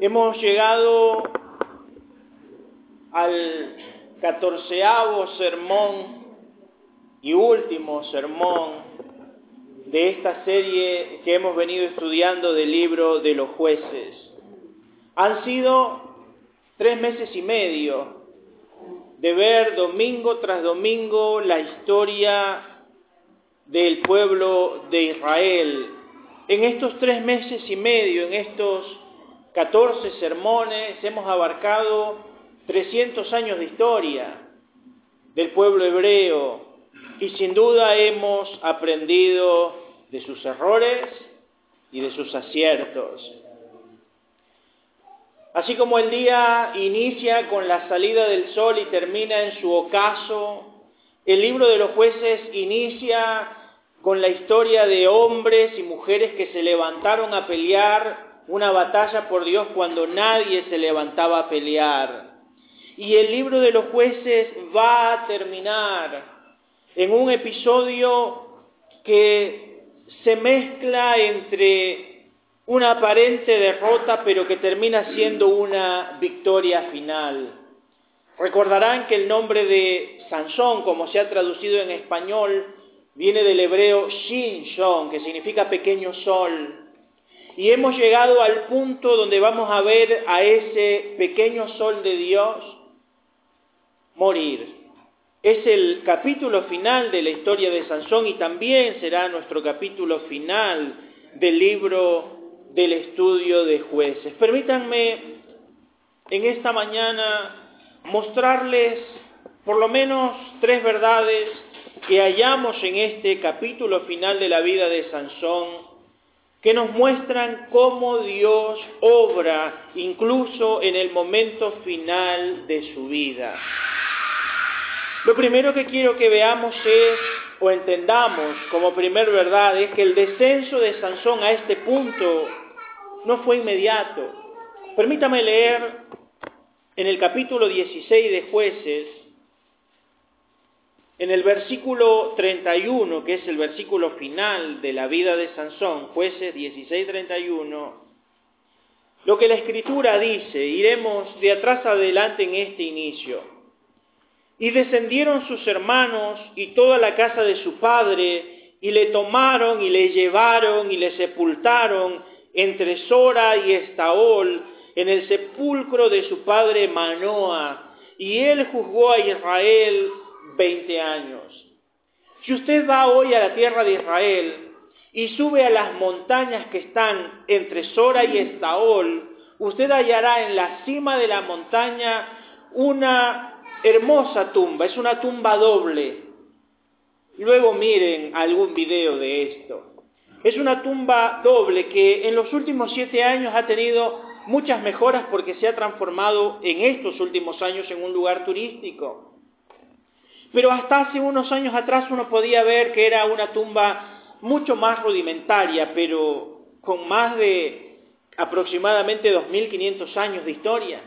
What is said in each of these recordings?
Hemos llegado al catorceavo sermón y último sermón de esta serie que hemos venido estudiando del libro de los jueces. Han sido tres meses y medio de ver domingo tras domingo la historia del pueblo de Israel. En estos tres meses y medio, en estos catorce sermones, hemos abarcado 300 años de historia del pueblo hebreo y sin duda hemos aprendido de sus errores y de sus aciertos. Así como el día inicia con la salida del sol y termina en su ocaso, el libro de los jueces inicia con la historia de hombres y mujeres que se levantaron a pelear una batalla por Dios cuando nadie se levantaba a pelear. Y el libro de los jueces va a terminar en un episodio que se mezcla entre una aparente derrota, pero que termina siendo una victoria final. Recordarán que el nombre de Sansón, como se ha traducido en español, viene del hebreo Shin Shon, que significa pequeño sol. Y hemos llegado al punto donde vamos a ver a ese pequeño sol de Dios morir. Es el capítulo final de la historia de Sansón y también será nuestro capítulo final del libro del estudio de jueces. Permítanme en esta mañana mostrarles por lo menos tres verdades que hallamos en este capítulo final de la vida de Sansón que nos muestran cómo Dios obra incluso en el momento final de su vida. Lo primero que quiero que veamos es, o entendamos como primer verdad, es que el descenso de Sansón a este punto no fue inmediato. Permítame leer en el capítulo 16 de jueces, en el versículo 31, que es el versículo final de la vida de Sansón, jueces 16-31, lo que la escritura dice, iremos de atrás adelante en este inicio. Y descendieron sus hermanos y toda la casa de su padre, y le tomaron y le llevaron y le sepultaron entre Sora y Estaol, en el sepulcro de su padre Manoa, y él juzgó a Israel veinte años. Si usted va hoy a la tierra de Israel y sube a las montañas que están entre Sora y Estaol, usted hallará en la cima de la montaña una hermosa tumba, es una tumba doble. Luego miren algún video de esto. Es una tumba doble que en los últimos siete años ha tenido muchas mejoras porque se ha transformado en estos últimos años en un lugar turístico. Pero hasta hace unos años atrás uno podía ver que era una tumba mucho más rudimentaria, pero con más de aproximadamente 2.500 años de historia.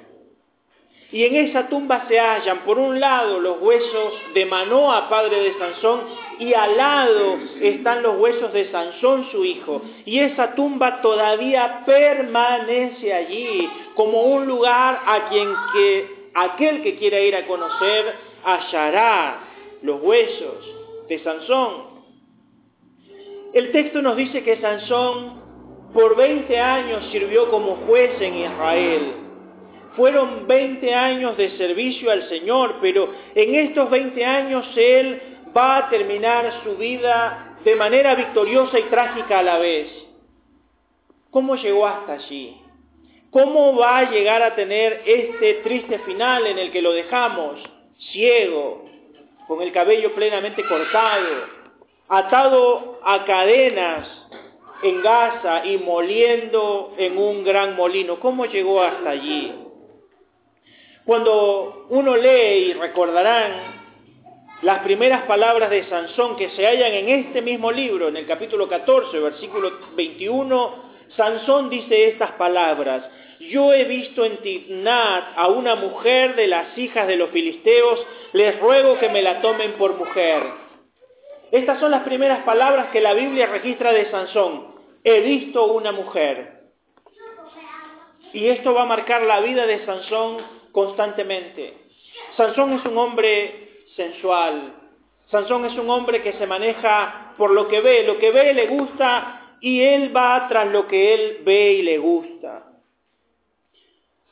Y en esa tumba se hallan, por un lado, los huesos de Manoa, padre de Sansón, y al lado están los huesos de Sansón, su hijo. Y esa tumba todavía permanece allí como un lugar a quien que aquel que quiera ir a conocer hallará los huesos de Sansón. El texto nos dice que Sansón por 20 años sirvió como juez en Israel. Fueron 20 años de servicio al Señor, pero en estos 20 años Él va a terminar su vida de manera victoriosa y trágica a la vez. ¿Cómo llegó hasta allí? ¿Cómo va a llegar a tener este triste final en el que lo dejamos ciego, con el cabello plenamente cortado, atado a cadenas en Gaza y moliendo en un gran molino? ¿Cómo llegó hasta allí? Cuando uno lee y recordarán las primeras palabras de Sansón que se hallan en este mismo libro, en el capítulo 14, versículo 21, Sansón dice estas palabras, yo he visto en Tignat a una mujer de las hijas de los filisteos, les ruego que me la tomen por mujer. Estas son las primeras palabras que la Biblia registra de Sansón. He visto una mujer. Y esto va a marcar la vida de Sansón constantemente. Sansón es un hombre sensual. Sansón es un hombre que se maneja por lo que ve. Lo que ve le gusta y él va tras lo que él ve y le gusta.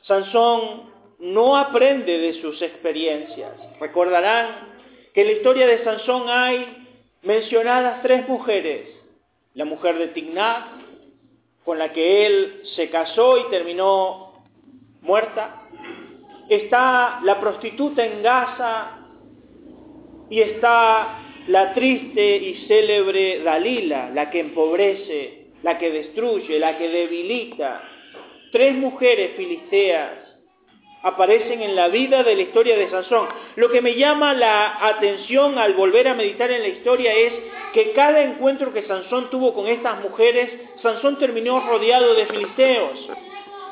Sansón no aprende de sus experiencias. Recordarán que en la historia de Sansón hay mencionadas tres mujeres. La mujer de Tignat, con la que él se casó y terminó muerta. Está la prostituta en Gaza y está la triste y célebre Dalila, la que empobrece, la que destruye, la que debilita. Tres mujeres filisteas aparecen en la vida de la historia de Sansón. Lo que me llama la atención al volver a meditar en la historia es que cada encuentro que Sansón tuvo con estas mujeres, Sansón terminó rodeado de filisteos.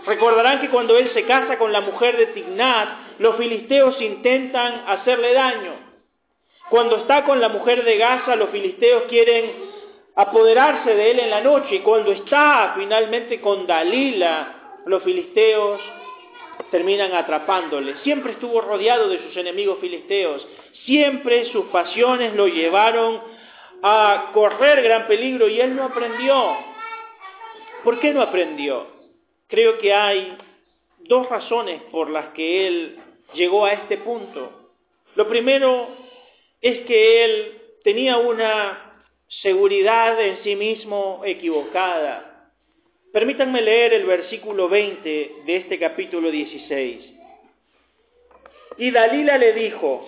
Recordarán que cuando él se casa con la mujer de Tignat, los filisteos intentan hacerle daño. Cuando está con la mujer de Gaza, los filisteos quieren apoderarse de él en la noche. Y cuando está finalmente con Dalila, los filisteos terminan atrapándole. Siempre estuvo rodeado de sus enemigos filisteos. Siempre sus pasiones lo llevaron a correr gran peligro y él no aprendió. ¿Por qué no aprendió? Creo que hay dos razones por las que él llegó a este punto. Lo primero es que él tenía una seguridad en sí mismo equivocada. Permítanme leer el versículo 20 de este capítulo 16. Y Dalila le dijo,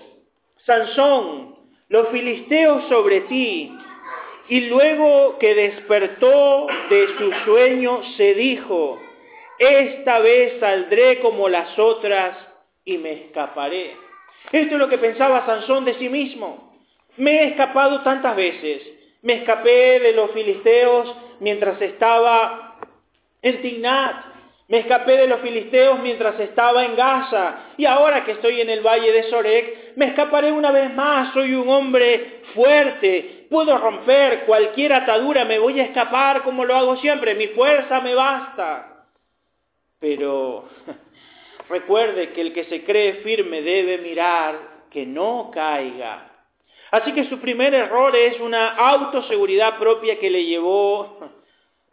Sansón, los filisteos sobre ti. Y luego que despertó de su sueño, se dijo, esta vez saldré como las otras y me escaparé. Esto es lo que pensaba Sansón de sí mismo. Me he escapado tantas veces. Me escapé de los filisteos mientras estaba en Tignat. Me escapé de los filisteos mientras estaba en Gaza y ahora que estoy en el valle de Sorek, me escaparé una vez más. Soy un hombre fuerte, puedo romper cualquier atadura, me voy a escapar como lo hago siempre, mi fuerza me basta. Pero recuerde que el que se cree firme debe mirar que no caiga. Así que su primer error es una autoseguridad propia que le llevó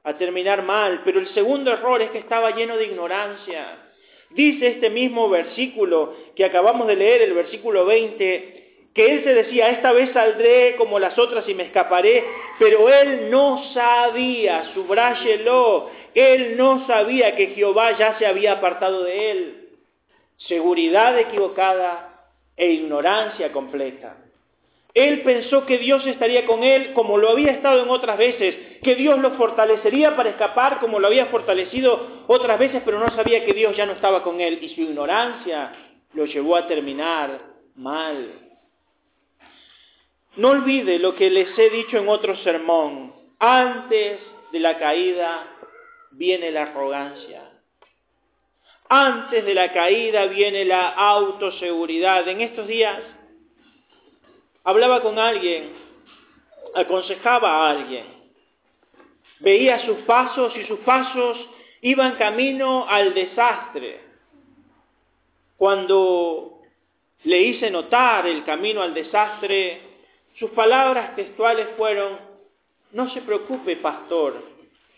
a terminar mal, pero el segundo error es que estaba lleno de ignorancia. Dice este mismo versículo que acabamos de leer, el versículo 20, que él se decía, esta vez saldré como las otras y me escaparé, pero él no sabía, subráyelo, él no sabía que Jehová ya se había apartado de él. Seguridad equivocada e ignorancia completa. Él pensó que Dios estaría con él como lo había estado en otras veces, que Dios lo fortalecería para escapar como lo había fortalecido otras veces, pero no sabía que Dios ya no estaba con él y su ignorancia lo llevó a terminar mal. No olvide lo que les he dicho en otro sermón. Antes de la caída viene la arrogancia. Antes de la caída viene la autoseguridad. En estos días hablaba con alguien, aconsejaba a alguien, veía sus pasos y sus pasos iban camino al desastre. Cuando le hice notar el camino al desastre, sus palabras textuales fueron, no se preocupe, pastor,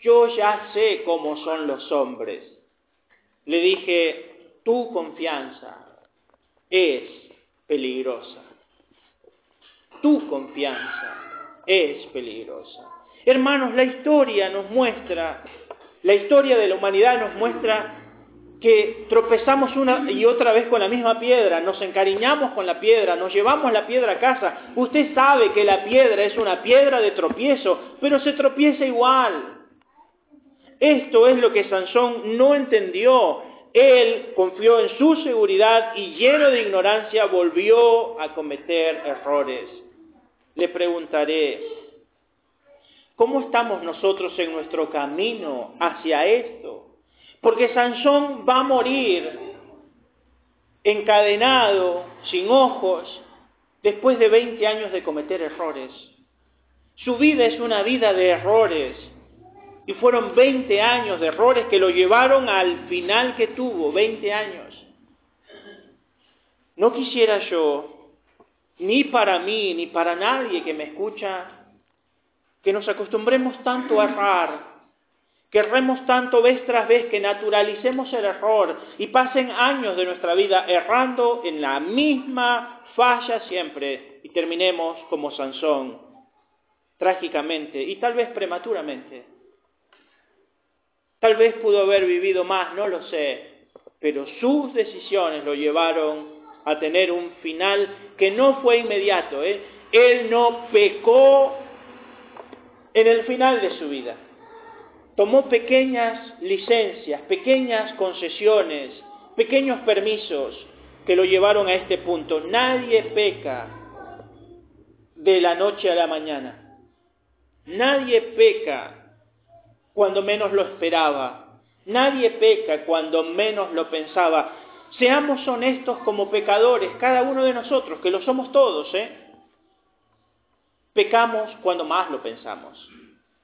yo ya sé cómo son los hombres. Le dije, tu confianza es peligrosa tu confianza es peligrosa. Hermanos, la historia nos muestra, la historia de la humanidad nos muestra que tropezamos una y otra vez con la misma piedra, nos encariñamos con la piedra, nos llevamos la piedra a casa. Usted sabe que la piedra es una piedra de tropiezo, pero se tropieza igual. Esto es lo que Sansón no entendió. Él confió en su seguridad y lleno de ignorancia volvió a cometer errores le preguntaré, ¿cómo estamos nosotros en nuestro camino hacia esto? Porque Sansón va a morir encadenado, sin ojos, después de 20 años de cometer errores. Su vida es una vida de errores. Y fueron 20 años de errores que lo llevaron al final que tuvo, 20 años. No quisiera yo, ni para mí, ni para nadie que me escucha, que nos acostumbremos tanto a errar, que erremos tanto vez tras vez, que naturalicemos el error y pasen años de nuestra vida errando en la misma falla siempre y terminemos como Sansón, trágicamente y tal vez prematuramente. Tal vez pudo haber vivido más, no lo sé, pero sus decisiones lo llevaron a tener un final que no fue inmediato. ¿eh? Él no pecó en el final de su vida. Tomó pequeñas licencias, pequeñas concesiones, pequeños permisos que lo llevaron a este punto. Nadie peca de la noche a la mañana. Nadie peca cuando menos lo esperaba. Nadie peca cuando menos lo pensaba. Seamos honestos como pecadores, cada uno de nosotros, que lo somos todos, ¿eh? Pecamos cuando más lo pensamos.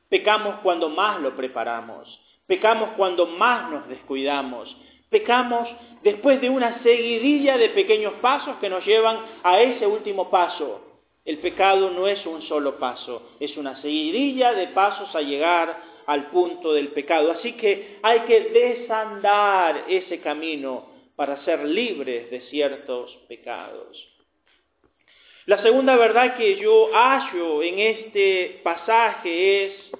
Pecamos cuando más lo preparamos. Pecamos cuando más nos descuidamos. Pecamos después de una seguidilla de pequeños pasos que nos llevan a ese último paso. El pecado no es un solo paso, es una seguidilla de pasos a llegar al punto del pecado. Así que hay que desandar ese camino para ser libres de ciertos pecados. La segunda verdad que yo hallo en este pasaje es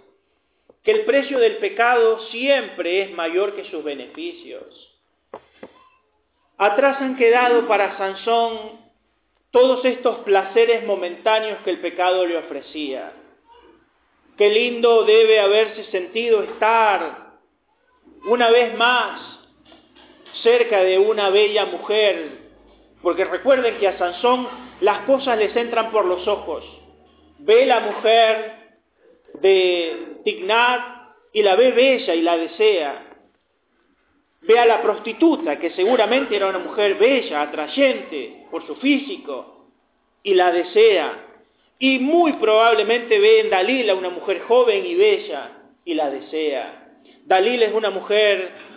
que el precio del pecado siempre es mayor que sus beneficios. Atrás han quedado para Sansón todos estos placeres momentáneos que el pecado le ofrecía. Qué lindo debe haberse sentido estar una vez más cerca de una bella mujer, porque recuerden que a Sansón las cosas les entran por los ojos. Ve la mujer de Tignat y la ve bella y la desea. Ve a la prostituta, que seguramente era una mujer bella, atrayente por su físico, y la desea. Y muy probablemente ve en Dalila una mujer joven y bella y la desea. Dalila es una mujer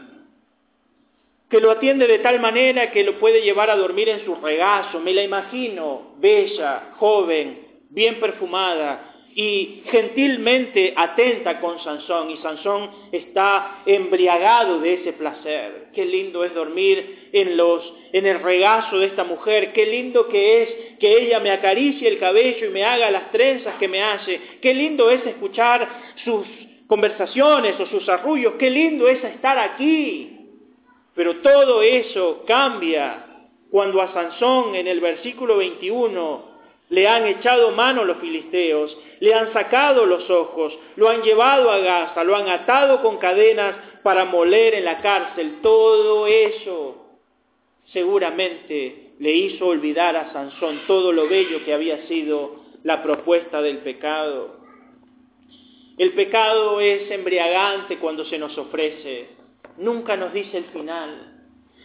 que lo atiende de tal manera que lo puede llevar a dormir en su regazo. Me la imagino, bella, joven, bien perfumada y gentilmente atenta con Sansón. Y Sansón está embriagado de ese placer. Qué lindo es dormir en, los, en el regazo de esta mujer. Qué lindo que es que ella me acaricie el cabello y me haga las trenzas que me hace. Qué lindo es escuchar sus conversaciones o sus arrullos. Qué lindo es estar aquí pero todo eso cambia cuando a Sansón en el versículo 21 le han echado mano los filisteos, le han sacado los ojos, lo han llevado a Gaza, lo han atado con cadenas para moler en la cárcel. Todo eso seguramente le hizo olvidar a Sansón todo lo bello que había sido la propuesta del pecado. El pecado es embriagante cuando se nos ofrece nunca nos dice el final,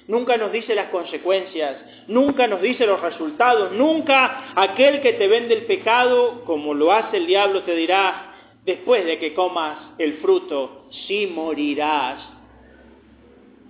nunca nos dice las consecuencias, nunca nos dice los resultados, nunca aquel que te vende el pecado, como lo hace el diablo, te dirá, después de que comas el fruto, sí morirás.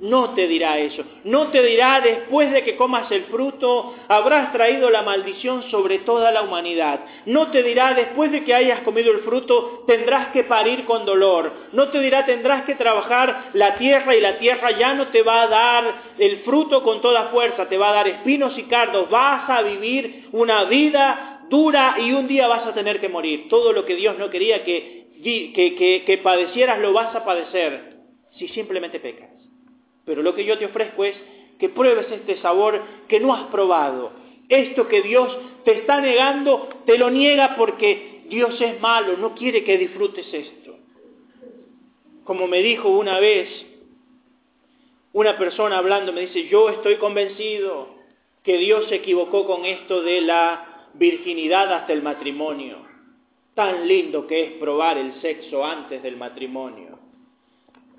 No te dirá eso. No te dirá después de que comas el fruto habrás traído la maldición sobre toda la humanidad. No te dirá después de que hayas comido el fruto tendrás que parir con dolor. No te dirá tendrás que trabajar la tierra y la tierra ya no te va a dar el fruto con toda fuerza, te va a dar espinos y cardos. Vas a vivir una vida dura y un día vas a tener que morir. Todo lo que Dios no quería que, que, que padecieras lo vas a padecer si simplemente pecas. Pero lo que yo te ofrezco es que pruebes este sabor que no has probado. Esto que Dios te está negando, te lo niega porque Dios es malo, no quiere que disfrutes esto. Como me dijo una vez una persona hablando, me dice, yo estoy convencido que Dios se equivocó con esto de la virginidad hasta el matrimonio. Tan lindo que es probar el sexo antes del matrimonio.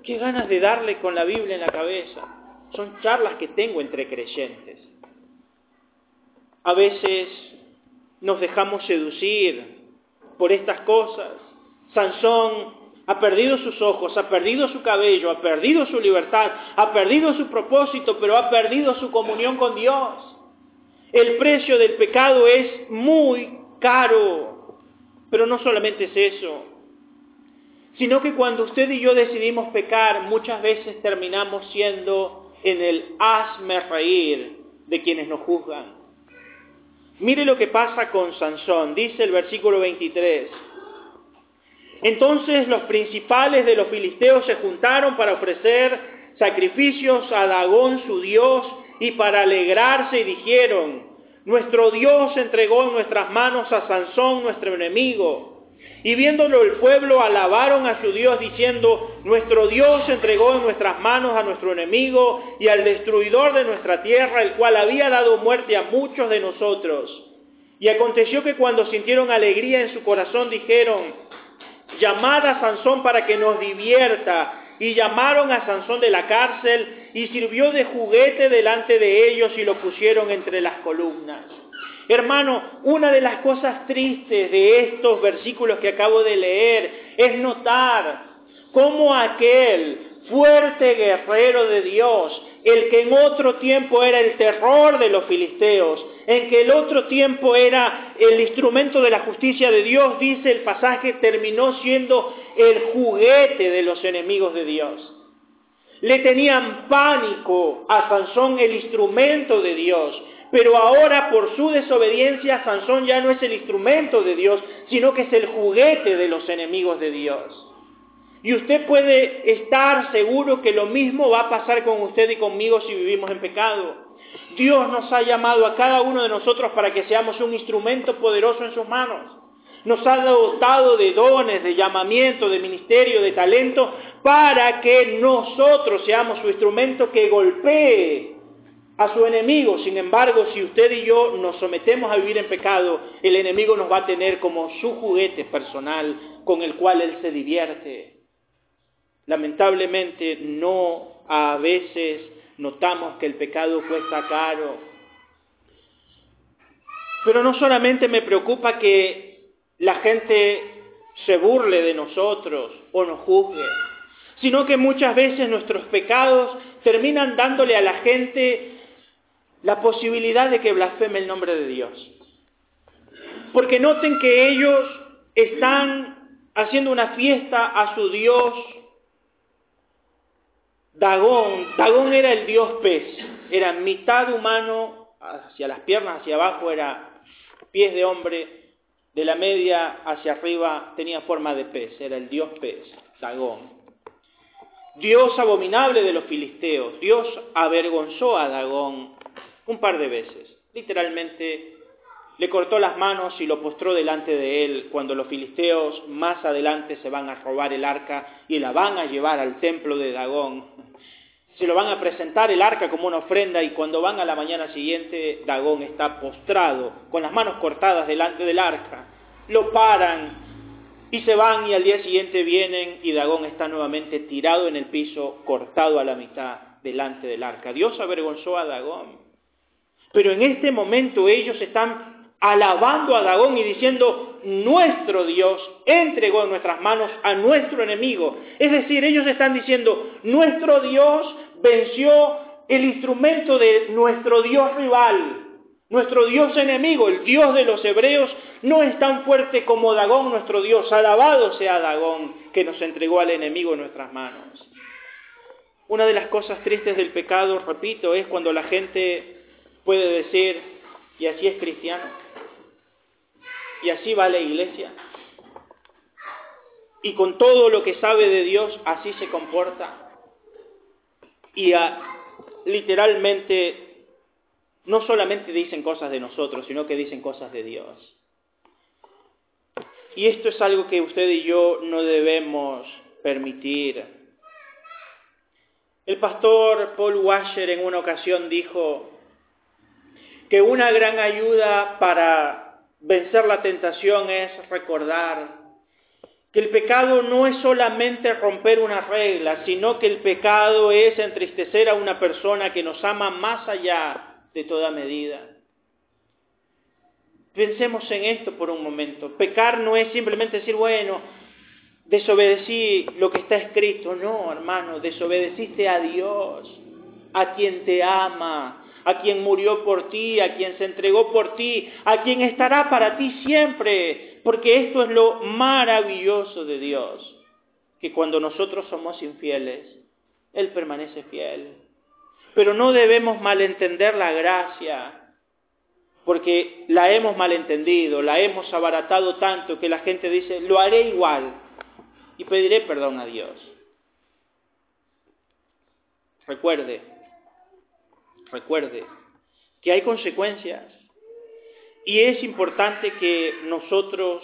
Qué ganas de darle con la Biblia en la cabeza. Son charlas que tengo entre creyentes. A veces nos dejamos seducir por estas cosas. Sansón ha perdido sus ojos, ha perdido su cabello, ha perdido su libertad, ha perdido su propósito, pero ha perdido su comunión con Dios. El precio del pecado es muy caro, pero no solamente es eso, sino que cuando usted y yo decidimos pecar, muchas veces terminamos siendo en el hazme reír de quienes nos juzgan. Mire lo que pasa con Sansón, dice el versículo 23. Entonces los principales de los filisteos se juntaron para ofrecer sacrificios a Dagón su Dios y para alegrarse y dijeron, nuestro Dios entregó en nuestras manos a Sansón nuestro enemigo. Y viéndolo el pueblo alabaron a su Dios diciendo, nuestro Dios entregó en nuestras manos a nuestro enemigo y al destruidor de nuestra tierra, el cual había dado muerte a muchos de nosotros. Y aconteció que cuando sintieron alegría en su corazón dijeron, llamad a Sansón para que nos divierta. Y llamaron a Sansón de la cárcel y sirvió de juguete delante de ellos y lo pusieron entre las columnas. Hermano, una de las cosas tristes de estos versículos que acabo de leer es notar cómo aquel fuerte guerrero de Dios, el que en otro tiempo era el terror de los filisteos, en que el otro tiempo era el instrumento de la justicia de Dios, dice el pasaje, terminó siendo el juguete de los enemigos de Dios. Le tenían pánico a Sansón el instrumento de Dios, pero ahora por su desobediencia Sansón ya no es el instrumento de Dios, sino que es el juguete de los enemigos de Dios. Y usted puede estar seguro que lo mismo va a pasar con usted y conmigo si vivimos en pecado. Dios nos ha llamado a cada uno de nosotros para que seamos un instrumento poderoso en sus manos. Nos ha dotado de dones, de llamamiento, de ministerio, de talento, para que nosotros seamos su instrumento que golpee a su enemigo. Sin embargo, si usted y yo nos sometemos a vivir en pecado, el enemigo nos va a tener como su juguete personal con el cual él se divierte. Lamentablemente no a veces notamos que el pecado cuesta caro. Pero no solamente me preocupa que la gente se burle de nosotros o nos juzgue, sino que muchas veces nuestros pecados terminan dándole a la gente la posibilidad de que blasfeme el nombre de Dios. Porque noten que ellos están haciendo una fiesta a su Dios Dagón, Dagón era el dios pez, era mitad humano, hacia las piernas, hacia abajo era pies de hombre, de la media hacia arriba tenía forma de pez, era el dios pez, Dagón. Dios abominable de los filisteos, Dios avergonzó a Dagón un par de veces, literalmente le cortó las manos y lo postró delante de él cuando los filisteos más adelante se van a robar el arca y la van a llevar al templo de Dagón. Se lo van a presentar el arca como una ofrenda y cuando van a la mañana siguiente Dagón está postrado con las manos cortadas delante del arca. Lo paran y se van y al día siguiente vienen y Dagón está nuevamente tirado en el piso, cortado a la mitad delante del arca. Dios avergonzó a Dagón. Pero en este momento ellos están alabando a Dagón y diciendo, nuestro Dios entregó en nuestras manos a nuestro enemigo. Es decir, ellos están diciendo, nuestro Dios venció el instrumento de nuestro Dios rival. Nuestro Dios enemigo, el Dios de los hebreos, no es tan fuerte como Dagón, nuestro Dios. Alabado sea Dagón, que nos entregó al enemigo en nuestras manos. Una de las cosas tristes del pecado, repito, es cuando la gente puede decir, y así es cristiano, y así va la iglesia. Y con todo lo que sabe de Dios, así se comporta. Y literalmente no solamente dicen cosas de nosotros, sino que dicen cosas de Dios. Y esto es algo que usted y yo no debemos permitir. El pastor Paul Washer en una ocasión dijo que una gran ayuda para vencer la tentación es recordar que el pecado no es solamente romper una regla, sino que el pecado es entristecer a una persona que nos ama más allá de toda medida. Pensemos en esto por un momento. Pecar no es simplemente decir, bueno, desobedecí lo que está escrito. No, hermano, desobedeciste a Dios, a quien te ama, a quien murió por ti, a quien se entregó por ti, a quien estará para ti siempre, porque esto es lo maravilloso de Dios, que cuando nosotros somos infieles, Él permanece fiel. Pero no debemos malentender la gracia, porque la hemos malentendido, la hemos abaratado tanto que la gente dice, lo haré igual y pediré perdón a Dios. Recuerde, recuerde que hay consecuencias y es importante que nosotros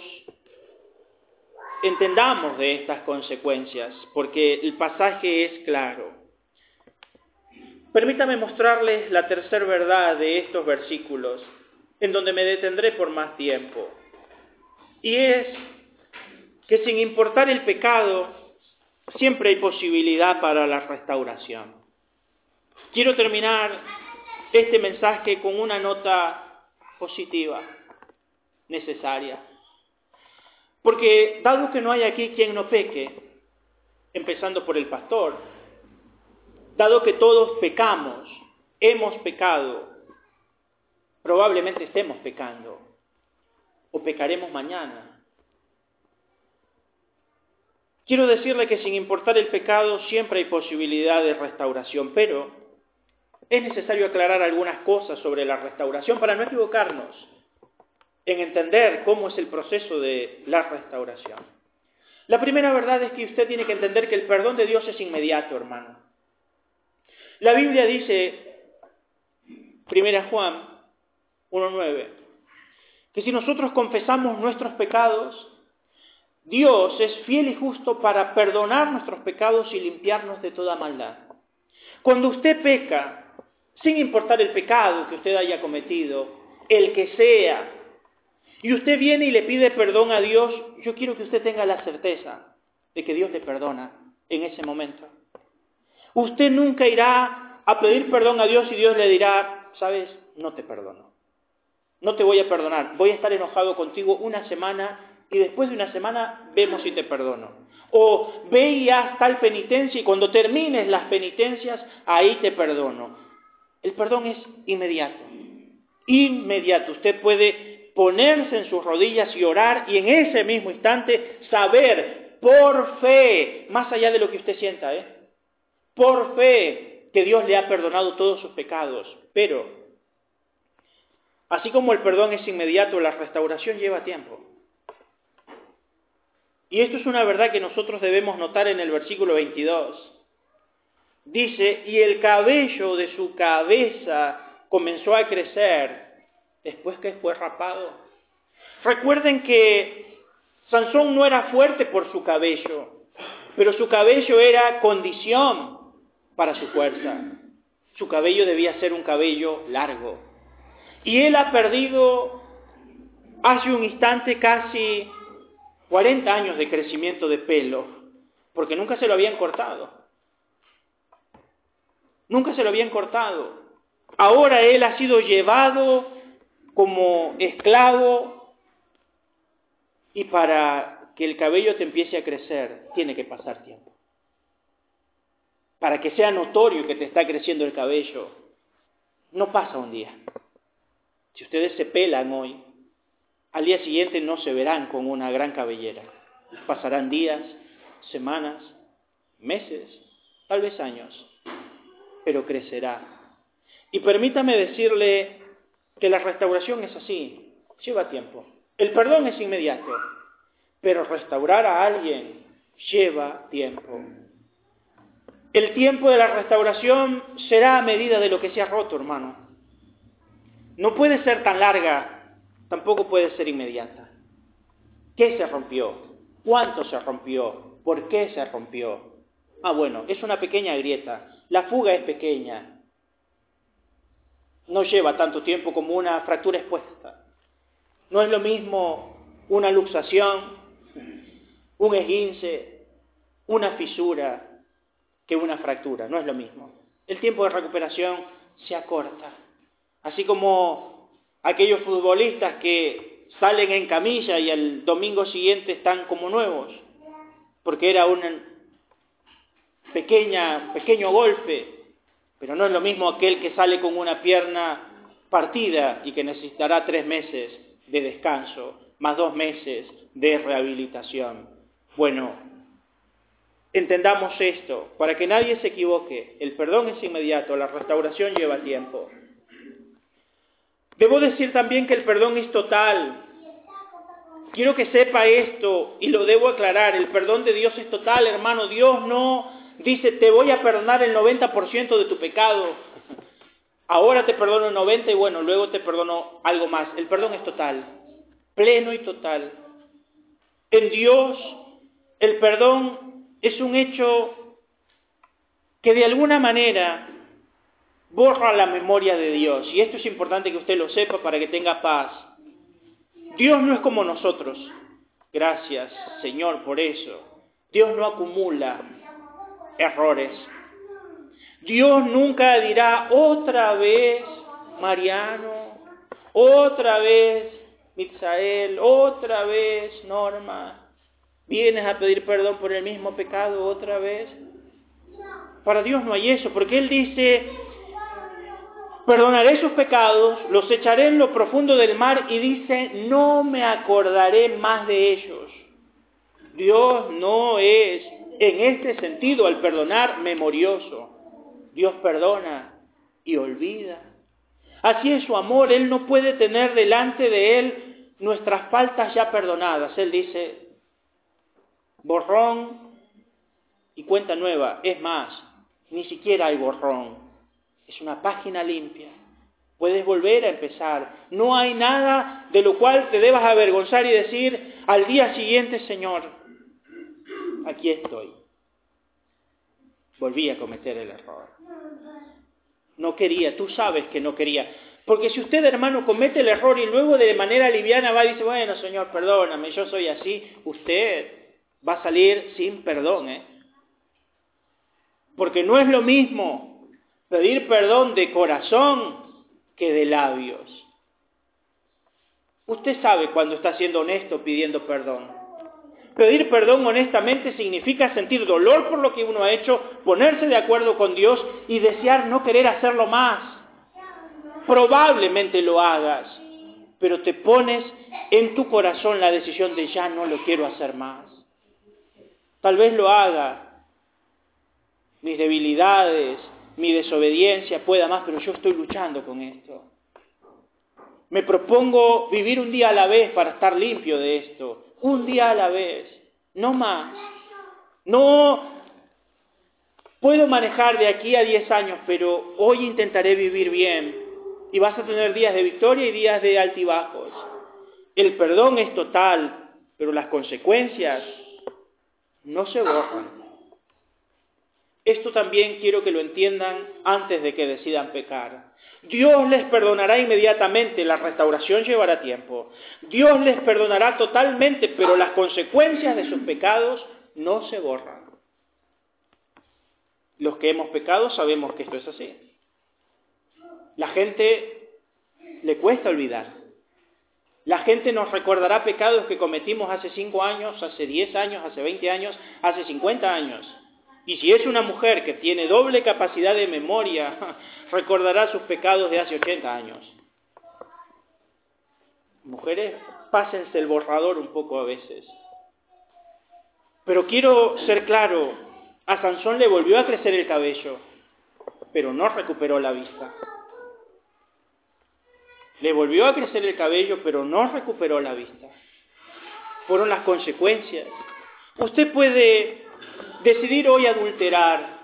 entendamos de estas consecuencias, porque el pasaje es claro. Permítame mostrarles la tercera verdad de estos versículos, en donde me detendré por más tiempo. Y es que sin importar el pecado, siempre hay posibilidad para la restauración. Quiero terminar este mensaje con una nota positiva, necesaria. Porque dado que no hay aquí quien no peque, empezando por el pastor, dado que todos pecamos, hemos pecado, probablemente estemos pecando o pecaremos mañana. Quiero decirle que sin importar el pecado siempre hay posibilidad de restauración, pero es necesario aclarar algunas cosas sobre la restauración para no equivocarnos en entender cómo es el proceso de la restauración. La primera verdad es que usted tiene que entender que el perdón de Dios es inmediato, hermano. La Biblia dice, 1 Juan 1.9, que si nosotros confesamos nuestros pecados, Dios es fiel y justo para perdonar nuestros pecados y limpiarnos de toda maldad. Cuando usted peca, sin importar el pecado que usted haya cometido, el que sea, y usted viene y le pide perdón a Dios, yo quiero que usted tenga la certeza de que Dios le perdona en ese momento. Usted nunca irá a pedir perdón a Dios y Dios le dirá, sabes, no te perdono. No te voy a perdonar. Voy a estar enojado contigo una semana y después de una semana vemos si te perdono. O ve y haz tal penitencia y cuando termines las penitencias, ahí te perdono. El perdón es inmediato. Inmediato. Usted puede ponerse en sus rodillas y orar y en ese mismo instante saber por fe, más allá de lo que usted sienta, ¿eh? por fe que Dios le ha perdonado todos sus pecados. Pero, así como el perdón es inmediato, la restauración lleva tiempo. Y esto es una verdad que nosotros debemos notar en el versículo 22. Dice, y el cabello de su cabeza comenzó a crecer después que fue rapado. Recuerden que Sansón no era fuerte por su cabello, pero su cabello era condición para su fuerza. Su cabello debía ser un cabello largo. Y él ha perdido hace un instante casi 40 años de crecimiento de pelo, porque nunca se lo habían cortado. Nunca se lo habían cortado. Ahora él ha sido llevado como esclavo y para que el cabello te empiece a crecer tiene que pasar tiempo. Para que sea notorio que te está creciendo el cabello, no pasa un día. Si ustedes se pelan hoy, al día siguiente no se verán con una gran cabellera. Pasarán días, semanas, meses, tal vez años, pero crecerá. Y permítame decirle que la restauración es así, lleva tiempo. El perdón es inmediato, pero restaurar a alguien lleva tiempo. El tiempo de la restauración será a medida de lo que se ha roto, hermano. No puede ser tan larga, tampoco puede ser inmediata. ¿Qué se rompió? ¿Cuánto se rompió? ¿Por qué se rompió? Ah, bueno, es una pequeña grieta. La fuga es pequeña no lleva tanto tiempo como una fractura expuesta. No es lo mismo una luxación, un esguince, una fisura que una fractura, no es lo mismo. El tiempo de recuperación se acorta. Así como aquellos futbolistas que salen en camilla y el domingo siguiente están como nuevos. porque era un pequeña, pequeño golpe, pero no es lo mismo aquel que sale con una pierna partida y que necesitará tres meses de descanso, más dos meses de rehabilitación. Bueno, entendamos esto, para que nadie se equivoque, el perdón es inmediato, la restauración lleva tiempo. Debo decir también que el perdón es total. Quiero que sepa esto y lo debo aclarar, el perdón de Dios es total, hermano, Dios no dice te voy a perdonar el 90% de tu pecado, ahora te perdono el 90% y bueno, luego te perdono algo más. El perdón es total, pleno y total. En Dios el perdón es un hecho que de alguna manera borra la memoria de Dios. Y esto es importante que usted lo sepa para que tenga paz. Dios no es como nosotros. Gracias, Señor, por eso. Dios no acumula errores. Dios nunca dirá otra vez, Mariano, otra vez, Mitzael, otra vez, Norma, vienes a pedir perdón por el mismo pecado otra vez. Para Dios no hay eso, porque Él dice, perdonaré sus pecados, los echaré en lo profundo del mar y dice, no me acordaré más de ellos. Dios no es, en este sentido, al perdonar, memorioso. Dios perdona y olvida. Así es su amor, Él no puede tener delante de Él nuestras faltas ya perdonadas. Él dice, borrón y cuenta nueva. Es más, ni siquiera hay borrón. Es una página limpia. Puedes volver a empezar. No hay nada de lo cual te debas avergonzar y decir al día siguiente, Señor, aquí estoy. Volví a cometer el error. No quería, tú sabes que no quería. Porque si usted, hermano, comete el error y luego de manera liviana va y dice, bueno, Señor, perdóname, yo soy así, usted va a salir sin perdón, ¿eh? Porque no es lo mismo pedir perdón de corazón que de labios. Usted sabe cuando está siendo honesto pidiendo perdón. Pedir perdón honestamente significa sentir dolor por lo que uno ha hecho, ponerse de acuerdo con Dios y desear no querer hacerlo más. Probablemente lo hagas, pero te pones en tu corazón la decisión de ya no lo quiero hacer más. Tal vez lo haga. Mis debilidades, mi desobediencia pueda más, pero yo estoy luchando con esto. Me propongo vivir un día a la vez para estar limpio de esto. Un día a la vez, no más. No puedo manejar de aquí a 10 años, pero hoy intentaré vivir bien. Y vas a tener días de victoria y días de altibajos. El perdón es total, pero las consecuencias no se borran. Esto también quiero que lo entiendan antes de que decidan pecar. Dios les perdonará inmediatamente, la restauración llevará tiempo. Dios les perdonará totalmente, pero las consecuencias de sus pecados no se borran. Los que hemos pecado sabemos que esto es así. La gente le cuesta olvidar. La gente nos recordará pecados que cometimos hace 5 años, hace 10 años, hace 20 años, hace 50 años. Y si es una mujer que tiene doble capacidad de memoria, recordará sus pecados de hace 80 años. Mujeres, pásense el borrador un poco a veces. Pero quiero ser claro, a Sansón le volvió a crecer el cabello, pero no recuperó la vista. Le volvió a crecer el cabello, pero no recuperó la vista. Fueron las consecuencias. Usted puede decidir hoy adulterar.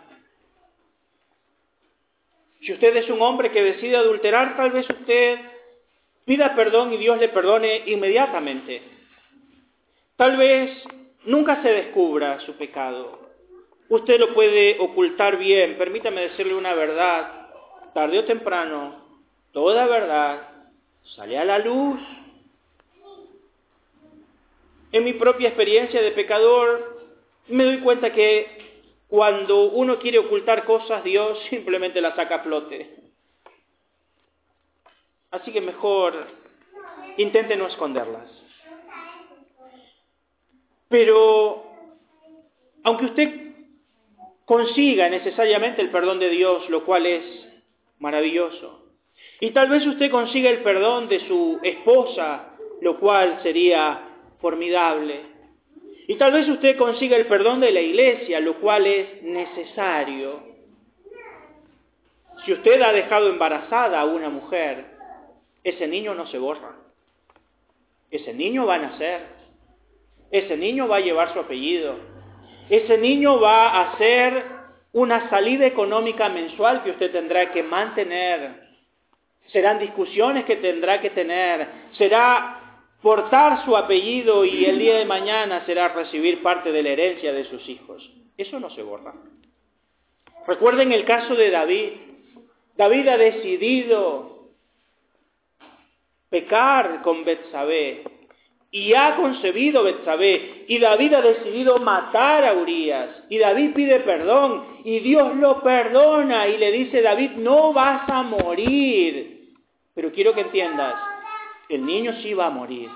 Si usted es un hombre que decide adulterar, tal vez usted pida perdón y Dios le perdone inmediatamente. Tal vez nunca se descubra su pecado. Usted lo puede ocultar bien. Permítame decirle una verdad. Tarde o temprano, toda verdad sale a la luz. En mi propia experiencia de pecador, me doy cuenta que cuando uno quiere ocultar cosas, Dios simplemente las saca a flote. Así que mejor intente no esconderlas. Pero aunque usted consiga necesariamente el perdón de Dios, lo cual es maravilloso, y tal vez usted consiga el perdón de su esposa, lo cual sería formidable, y tal vez usted consiga el perdón de la iglesia, lo cual es necesario. Si usted ha dejado embarazada a una mujer, ese niño no se borra. Ese niño va a nacer. Ese niño va a llevar su apellido. Ese niño va a ser una salida económica mensual que usted tendrá que mantener. Serán discusiones que tendrá que tener. Será portar su apellido y el día de mañana será recibir parte de la herencia de sus hijos. Eso no se borra. Recuerden el caso de David. David ha decidido pecar con Betsabé y ha concebido Betsabé y David ha decidido matar a Urias y David pide perdón y Dios lo perdona y le dice David no vas a morir. Pero quiero que entiendas, el niño sí va a morir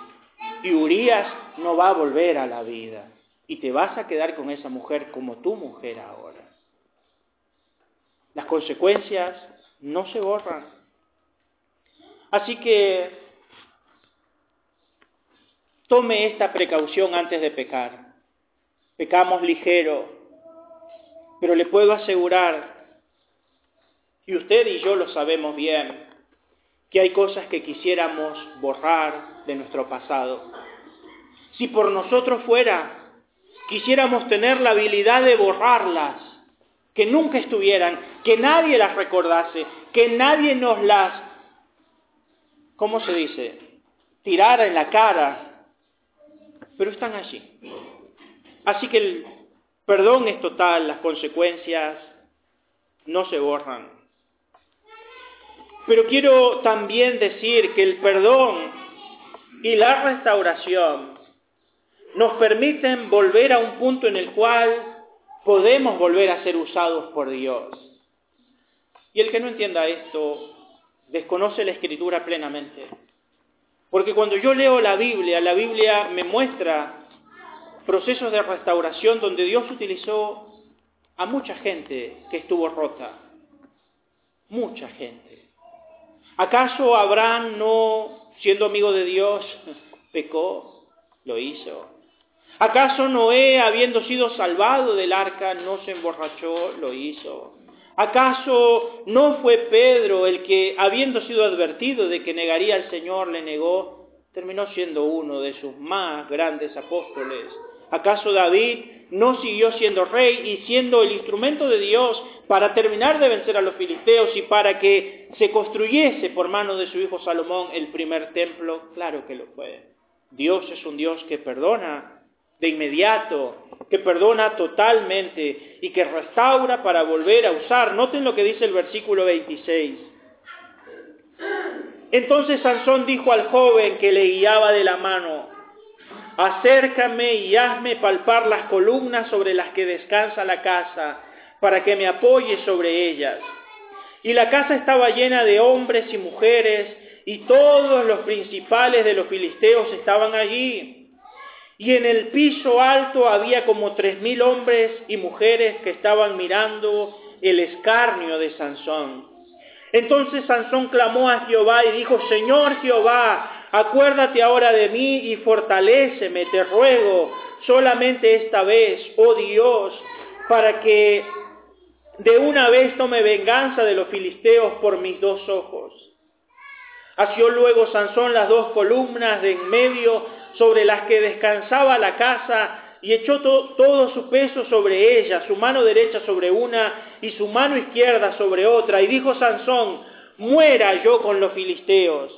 y Urias no va a volver a la vida y te vas a quedar con esa mujer como tu mujer ahora. Las consecuencias no se borran. Así que tome esta precaución antes de pecar. Pecamos ligero, pero le puedo asegurar, y usted y yo lo sabemos bien, que hay cosas que quisiéramos borrar de nuestro pasado. Si por nosotros fuera, quisiéramos tener la habilidad de borrarlas, que nunca estuvieran, que nadie las recordase, que nadie nos las, ¿cómo se dice?, tirara en la cara, pero están allí. Así que el perdón es total, las consecuencias no se borran. Pero quiero también decir que el perdón y la restauración nos permiten volver a un punto en el cual podemos volver a ser usados por Dios. Y el que no entienda esto desconoce la escritura plenamente. Porque cuando yo leo la Biblia, la Biblia me muestra procesos de restauración donde Dios utilizó a mucha gente que estuvo rota. Mucha gente. ¿Acaso Abraham no, siendo amigo de Dios, pecó? Lo hizo. ¿Acaso Noé, habiendo sido salvado del arca, no se emborrachó? Lo hizo. ¿Acaso no fue Pedro el que, habiendo sido advertido de que negaría al Señor, le negó? Terminó siendo uno de sus más grandes apóstoles. ¿Acaso David no siguió siendo rey y siendo el instrumento de Dios para terminar de vencer a los filisteos y para que se construyese por mano de su hijo Salomón el primer templo? Claro que lo fue. Dios es un Dios que perdona de inmediato, que perdona totalmente y que restaura para volver a usar. Noten lo que dice el versículo 26. Entonces Sansón dijo al joven que le guiaba de la mano, acércame y hazme palpar las columnas sobre las que descansa la casa, para que me apoye sobre ellas. Y la casa estaba llena de hombres y mujeres, y todos los principales de los filisteos estaban allí. Y en el piso alto había como tres mil hombres y mujeres que estaban mirando el escarnio de Sansón. Entonces Sansón clamó a Jehová y dijo, Señor Jehová, Acuérdate ahora de mí y fortaléceme, te ruego, solamente esta vez, oh Dios, para que de una vez tome venganza de los filisteos por mis dos ojos. Hació luego Sansón las dos columnas de en medio sobre las que descansaba la casa y echó todo su peso sobre ella, su mano derecha sobre una y su mano izquierda sobre otra. Y dijo Sansón, muera yo con los filisteos.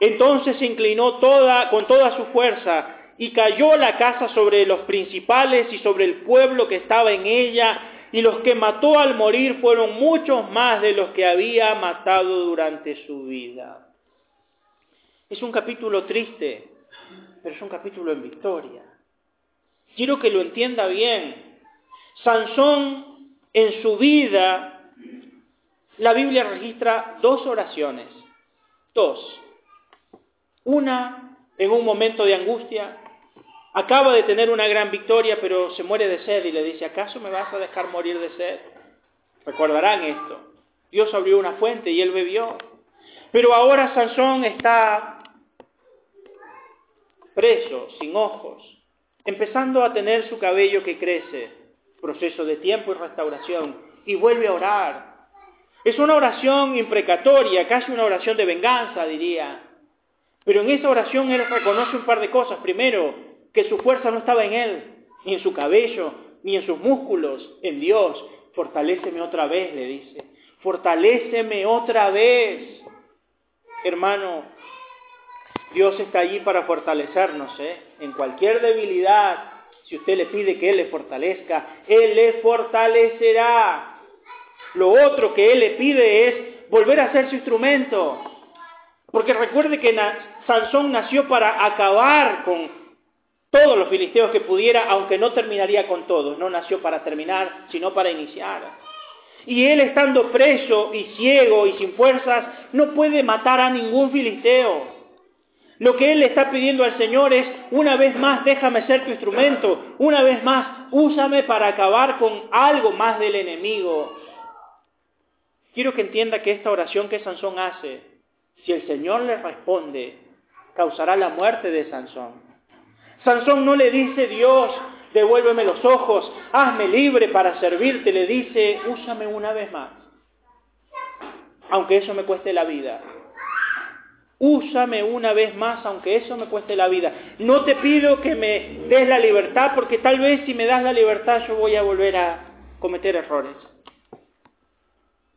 Entonces se inclinó toda, con toda su fuerza y cayó la casa sobre los principales y sobre el pueblo que estaba en ella, y los que mató al morir fueron muchos más de los que había matado durante su vida. Es un capítulo triste, pero es un capítulo en victoria. Quiero que lo entienda bien. Sansón en su vida, la Biblia registra dos oraciones, dos. Una en un momento de angustia Acaba de tener una gran victoria, pero se muere de sed y le dice, ¿acaso me vas a dejar morir de sed? Recordarán esto. Dios abrió una fuente y él bebió. Pero ahora Sansón está preso, sin ojos, empezando a tener su cabello que crece, proceso de tiempo y restauración, y vuelve a orar. Es una oración imprecatoria, casi una oración de venganza, diría. Pero en esa oración él reconoce un par de cosas. Primero, que su fuerza no estaba en él, ni en su cabello, ni en sus músculos, en Dios. Fortaléceme otra vez, le dice. Fortaléceme otra vez. Hermano, Dios está allí para fortalecernos, ¿eh? En cualquier debilidad, si usted le pide que Él le fortalezca, Él le fortalecerá. Lo otro que Él le pide es volver a ser su instrumento. Porque recuerde que Sansón nació para acabar con todos los filisteos que pudiera, aunque no terminaría con todos. No nació para terminar, sino para iniciar. Y él estando preso y ciego y sin fuerzas, no puede matar a ningún filisteo. Lo que él le está pidiendo al Señor es, una vez más, déjame ser tu instrumento, una vez más, úsame para acabar con algo más del enemigo. Quiero que entienda que esta oración que Sansón hace, si el Señor le responde, causará la muerte de Sansón. Sansón no le dice, Dios, devuélveme los ojos, hazme libre para servirte, le dice, úsame una vez más, aunque eso me cueste la vida. Úsame una vez más, aunque eso me cueste la vida. No te pido que me des la libertad, porque tal vez si me das la libertad yo voy a volver a cometer errores.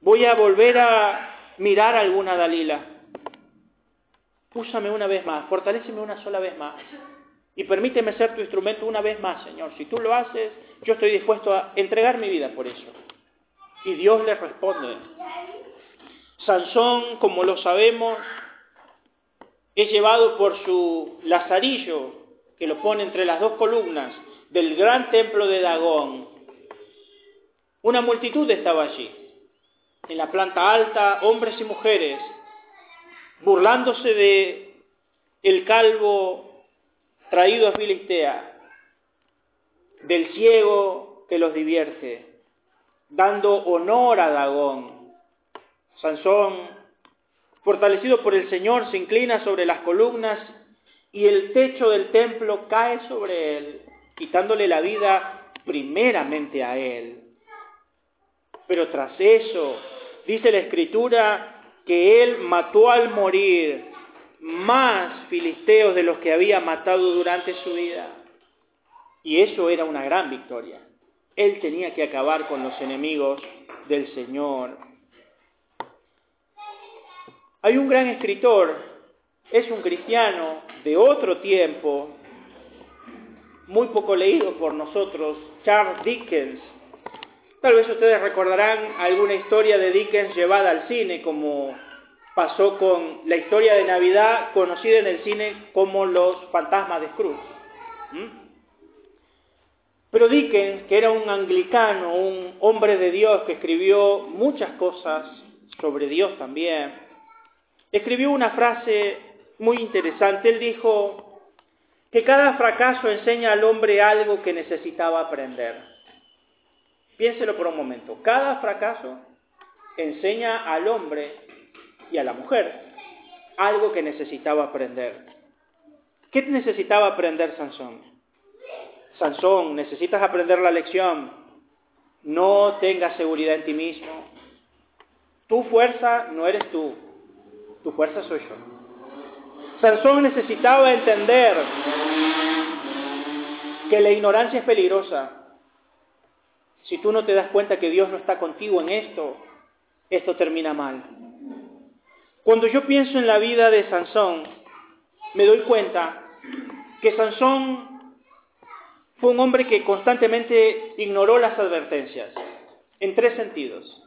Voy a volver a mirar alguna Dalila. Úsame una vez más, fortaléceme una sola vez más. Y permíteme ser tu instrumento una vez más, Señor. Si tú lo haces, yo estoy dispuesto a entregar mi vida por eso. Y Dios le responde. Sansón, como lo sabemos, es llevado por su lazarillo, que lo pone entre las dos columnas del gran templo de Dagón. Una multitud estaba allí, en la planta alta, hombres y mujeres, burlándose de el calvo traído a Filistea, del ciego que los divierte, dando honor a Dagón. Sansón, fortalecido por el Señor, se inclina sobre las columnas y el techo del templo cae sobre él, quitándole la vida primeramente a él. Pero tras eso, dice la Escritura, que él mató al morir más filisteos de los que había matado durante su vida. Y eso era una gran victoria. Él tenía que acabar con los enemigos del Señor. Hay un gran escritor, es un cristiano de otro tiempo, muy poco leído por nosotros, Charles Dickens. Tal vez ustedes recordarán alguna historia de Dickens llevada al cine como pasó con la historia de Navidad conocida en el cine como Los fantasmas de Scrooge. Pero Dickens, que era un anglicano, un hombre de Dios que escribió muchas cosas sobre Dios también, escribió una frase muy interesante. Él dijo que cada fracaso enseña al hombre algo que necesitaba aprender. Piénselo por un momento. Cada fracaso enseña al hombre y a la mujer, algo que necesitaba aprender. ¿Qué necesitaba aprender Sansón? Sansón, necesitas aprender la lección. No tengas seguridad en ti mismo. Tu fuerza no eres tú, tu fuerza soy yo. Sansón necesitaba entender que la ignorancia es peligrosa. Si tú no te das cuenta que Dios no está contigo en esto, esto termina mal. Cuando yo pienso en la vida de Sansón, me doy cuenta que Sansón fue un hombre que constantemente ignoró las advertencias, en tres sentidos.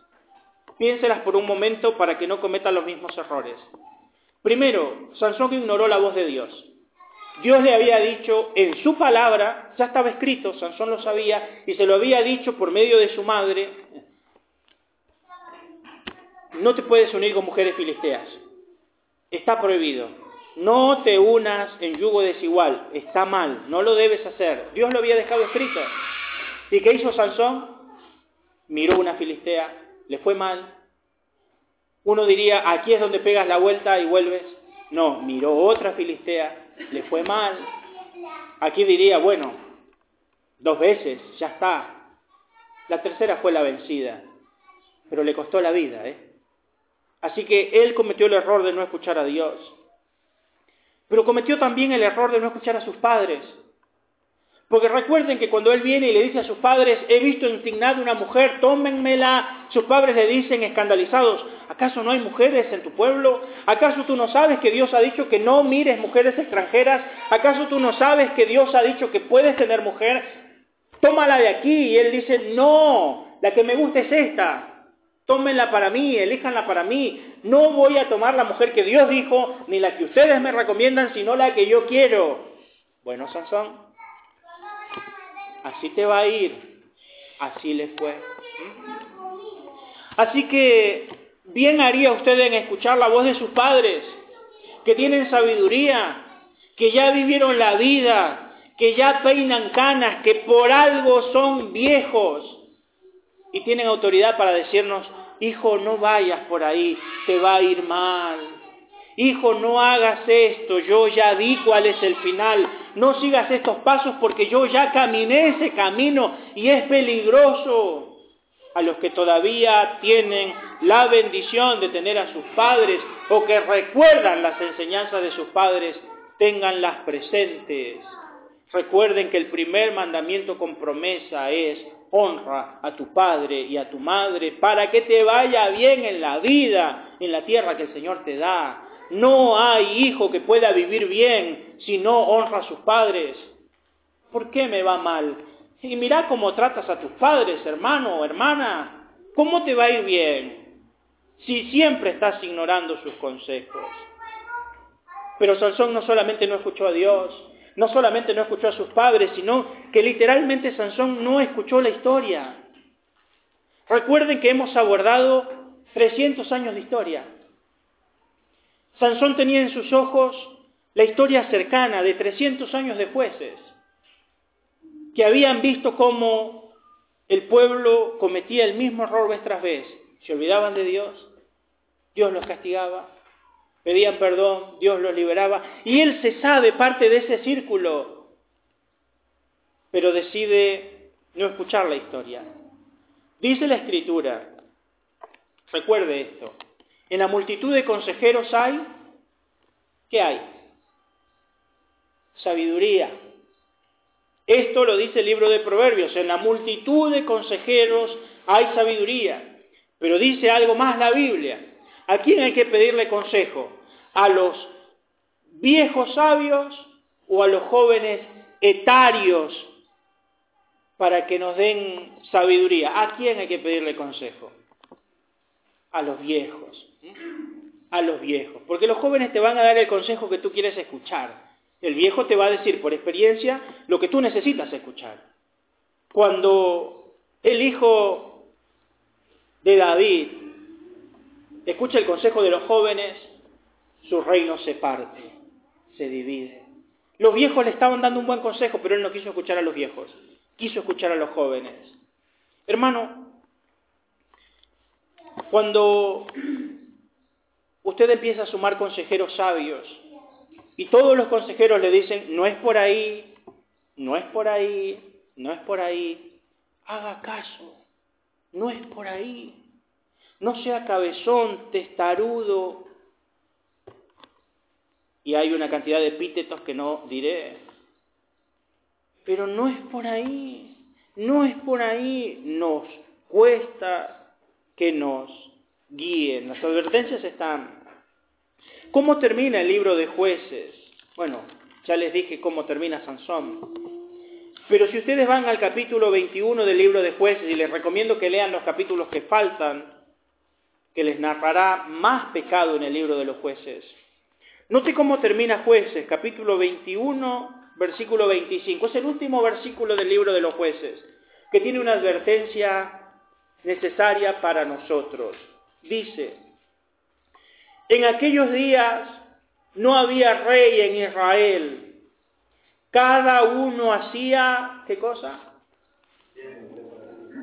Piénselas por un momento para que no cometa los mismos errores. Primero, Sansón ignoró la voz de Dios. Dios le había dicho en su palabra, ya estaba escrito, Sansón lo sabía, y se lo había dicho por medio de su madre, no te puedes unir con mujeres filisteas. Está prohibido. no te unas en yugo desigual, está mal, no lo debes hacer. Dios lo había dejado escrito. ¿Y qué hizo Sansón? Miró una filistea, le fue mal. Uno diría, aquí es donde pegas la vuelta y vuelves. No, miró otra filistea, le fue mal. Aquí diría, bueno, dos veces, ya está. La tercera fue la vencida, pero le costó la vida, ¿eh? Así que él cometió el error de no escuchar a Dios. Pero cometió también el error de no escuchar a sus padres. Porque recuerden que cuando él viene y le dice a sus padres, he visto indignada una mujer, tómenmela, sus padres le dicen escandalizados, ¿acaso no hay mujeres en tu pueblo? ¿Acaso tú no sabes que Dios ha dicho que no mires mujeres extranjeras? ¿Acaso tú no sabes que Dios ha dicho que puedes tener mujer? Tómala de aquí. Y él dice, no, la que me gusta es esta tómenla para mí, elíjanla para mí. No voy a tomar la mujer que Dios dijo, ni la que ustedes me recomiendan, sino la que yo quiero. Bueno, Sansón, así te va a ir. Así le fue. Así que bien haría usted en escuchar la voz de sus padres, que tienen sabiduría, que ya vivieron la vida, que ya peinan canas, que por algo son viejos y tienen autoridad para decirnos, hijo, no vayas por ahí, te va a ir mal. Hijo, no hagas esto, yo ya vi cuál es el final. No sigas estos pasos porque yo ya caminé ese camino y es peligroso. A los que todavía tienen la bendición de tener a sus padres o que recuerdan las enseñanzas de sus padres, tenganlas presentes. Recuerden que el primer mandamiento con promesa es honra a tu padre y a tu madre para que te vaya bien en la vida, en la tierra que el Señor te da. No hay hijo que pueda vivir bien si no honra a sus padres. ¿Por qué me va mal? Y mira cómo tratas a tus padres, hermano o hermana. ¿Cómo te va a ir bien si siempre estás ignorando sus consejos? Pero Sansón no solamente no escuchó a Dios, no solamente no escuchó a sus padres, sino que literalmente Sansón no escuchó la historia. Recuerden que hemos abordado 300 años de historia. Sansón tenía en sus ojos la historia cercana de 300 años de jueces, que habían visto cómo el pueblo cometía el mismo error vez tras vez. Se olvidaban de Dios, Dios los castigaba, pedían perdón, Dios los liberaba, y él se sabe parte de ese círculo, pero decide no escuchar la historia. Dice la escritura, recuerde esto, en la multitud de consejeros hay, ¿qué hay? Sabiduría. Esto lo dice el libro de Proverbios, en la multitud de consejeros hay sabiduría. Pero dice algo más la Biblia, ¿A quién hay que pedirle consejo? ¿A los viejos sabios o a los jóvenes etarios para que nos den sabiduría? ¿A quién hay que pedirle consejo? A los viejos. A los viejos. Porque los jóvenes te van a dar el consejo que tú quieres escuchar. El viejo te va a decir por experiencia lo que tú necesitas escuchar. Cuando el hijo de David escucha el consejo de los jóvenes, su reino se parte, se divide. Los viejos le estaban dando un buen consejo, pero él no quiso escuchar a los viejos, quiso escuchar a los jóvenes. Hermano, cuando usted empieza a sumar consejeros sabios y todos los consejeros le dicen, no es por ahí, no es por ahí, no es por ahí, haga caso, no es por ahí no sea cabezón, testarudo. Y hay una cantidad de epítetos que no diré. Pero no es por ahí, no es por ahí. Nos cuesta que nos guíen. Las advertencias están. ¿Cómo termina el libro de jueces? Bueno, ya les dije cómo termina Sansón. Pero si ustedes van al capítulo 21 del libro de jueces, y les recomiendo que lean los capítulos que faltan, que les narrará más pecado en el libro de los jueces. Note cómo termina jueces, capítulo 21, versículo 25. Es el último versículo del libro de los jueces, que tiene una advertencia necesaria para nosotros. Dice, en aquellos días No había rey en Israel. Cada uno hacía, ¿qué cosa?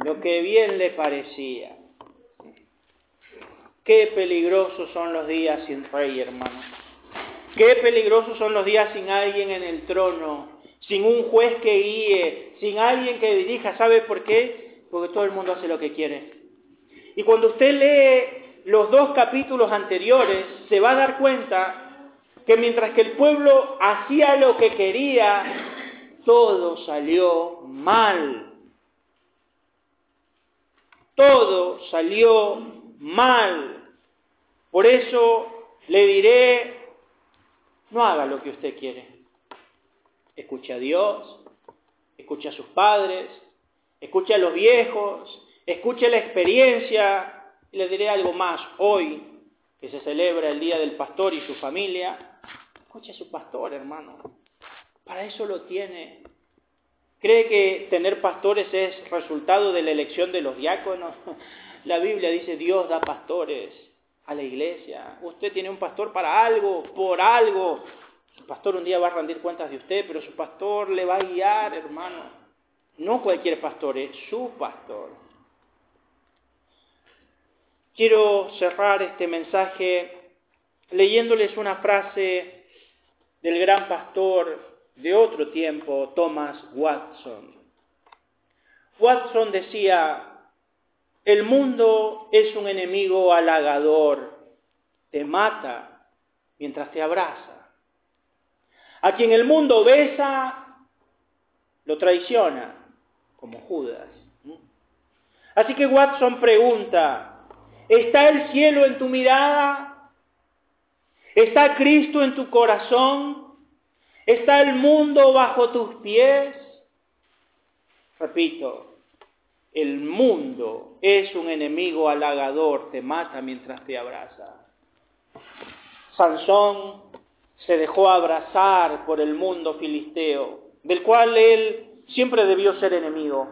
Lo que bien le parecía. Qué peligrosos son los días sin rey, hermano. Qué peligrosos son los días sin alguien en el trono, sin un juez que guíe, sin alguien que dirija. ¿Sabe por qué? Porque todo el mundo hace lo que quiere. Y cuando usted lee los dos capítulos anteriores, se va a dar cuenta que mientras que el pueblo hacía lo que quería, todo salió mal. Todo salió mal. Por eso le diré, no haga lo que usted quiere. Escuche a Dios, escuche a sus padres, escuche a los viejos, escuche la experiencia. Y le diré algo más hoy, que se celebra el Día del Pastor y su familia. Escuche a su pastor, hermano. Para eso lo tiene. ¿Cree que tener pastores es resultado de la elección de los diáconos? La Biblia dice Dios da pastores a la iglesia. Usted tiene un pastor para algo, por algo. Su pastor un día va a rendir cuentas de usted, pero su pastor le va a guiar, hermano. No cualquier pastor, es su pastor. Quiero cerrar este mensaje leyéndoles una frase del gran pastor de otro tiempo, Thomas Watson. Watson decía, el mundo es un enemigo halagador, te mata mientras te abraza. A quien el mundo besa, lo traiciona, como Judas. Así que Watson pregunta, ¿está el cielo en tu mirada? ¿Está Cristo en tu corazón? ¿Está el mundo bajo tus pies? Repito, el mundo es un enemigo halagador, te mata mientras te abraza. Sansón se dejó abrazar por el mundo filisteo, del cual él siempre debió ser enemigo,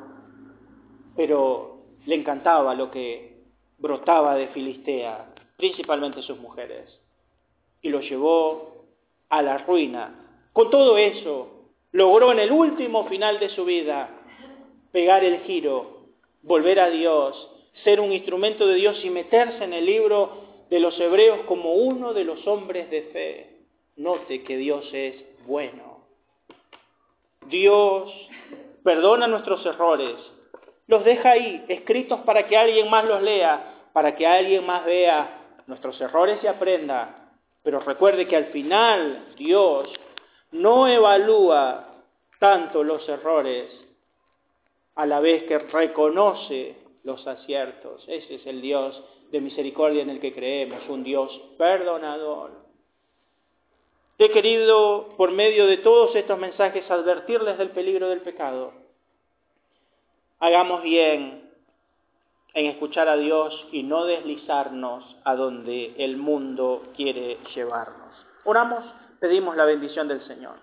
pero le encantaba lo que brotaba de Filistea, principalmente sus mujeres, y lo llevó a la ruina. Con todo eso, logró en el último final de su vida pegar el giro volver a Dios, ser un instrumento de Dios y meterse en el libro de los hebreos como uno de los hombres de fe. Note que Dios es bueno. Dios perdona nuestros errores, los deja ahí, escritos para que alguien más los lea, para que alguien más vea nuestros errores y aprenda. Pero recuerde que al final Dios no evalúa tanto los errores a la vez que reconoce los aciertos. Ese es el Dios de misericordia en el que creemos, un Dios perdonador. He querido, por medio de todos estos mensajes, advertirles del peligro del pecado. Hagamos bien en escuchar a Dios y no deslizarnos a donde el mundo quiere llevarnos. Oramos, pedimos la bendición del Señor.